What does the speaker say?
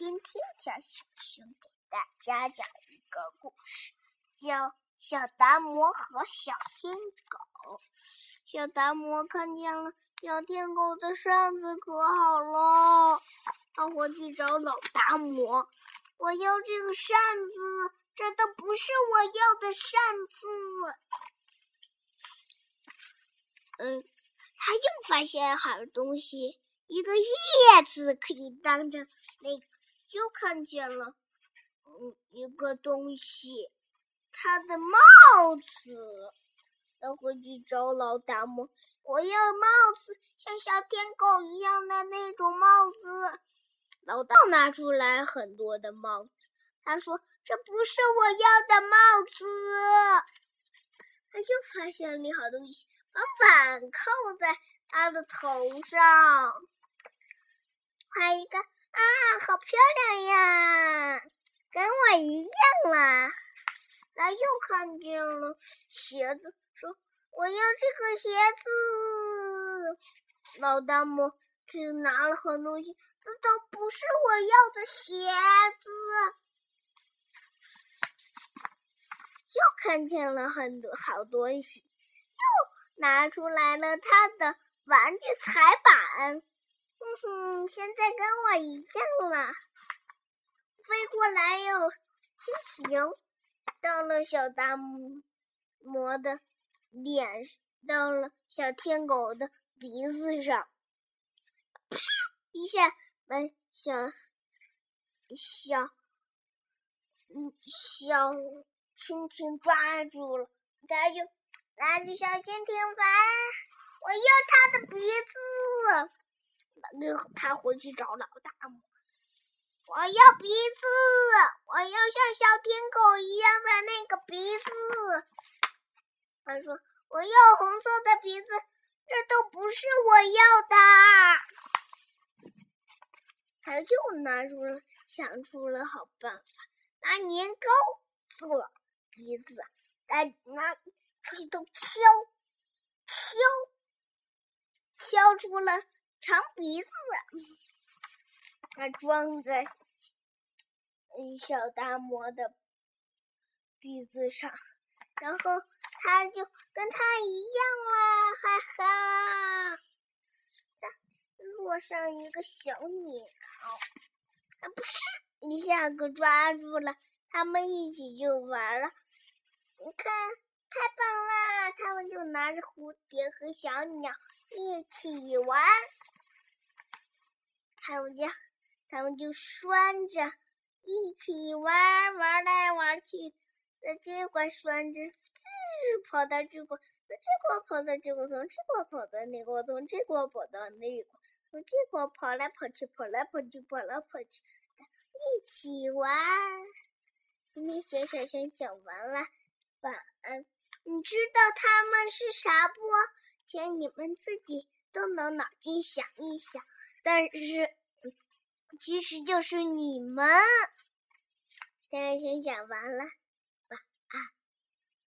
今天小小熊给大家讲一个故事，叫《小达摩和小天狗》。小达摩看见了小天狗的扇子，可好了，他回去找老达摩：“我要这个扇子，这都不是我要的扇子。”嗯，他又发现好东西，一个叶子可以当着那。又看见了，嗯，一个东西，他的帽子。要回去找老大摩，我要帽子，像小天狗一样的那种帽子。老大拿出来很多的帽子，他说：“这不是我要的帽子。”他又发现了一好东西，把碗扣在他的头上，还一个。啊，好漂亮呀，跟我一样啦！他又看见了鞋子，说：“我要这个鞋子。”老大姆去拿了很多东西，这都不是我要的鞋子。又看见了很多好东西，又拿出来了他的玩具踩板。哼哼，现在跟我一样了。飞过来哟，进行到了小大魔的脸上，到了小天狗的鼻子上，啪一下把小小嗯小蜻蜓抓住了，它就拿着小蜻蜓玩，我要它的鼻子。那他回去找老大魔，我要鼻子，我要像小天狗一样的那个鼻子。他说：“我要红色的鼻子，这都不是我要的。”他又拿出了，想出了好办法，拿年糕做鼻子，再拿锤头敲敲敲出了。长鼻子，它装在嗯小达摩的鼻子上，然后他就跟他一样啦，哈哈！它落上一个小鸟，啊不是，一下子抓住了，他们一起就玩了。你看，太棒啦！他们就拿着蝴蝶和小鸟一起玩。他们家，他们就拴着一起玩，玩来玩去。那这块拴着，滋，跑到这块，从这块跑到这块，从这块跑到那块，从这块跑到那块，从这块跑来跑去，跑来跑去，跑来跑去，一起玩。今天小小熊讲完了，晚安。你知道他们是啥不？请你们自己动动脑筋想一想。但是，其实就是你们。现在先讲完了。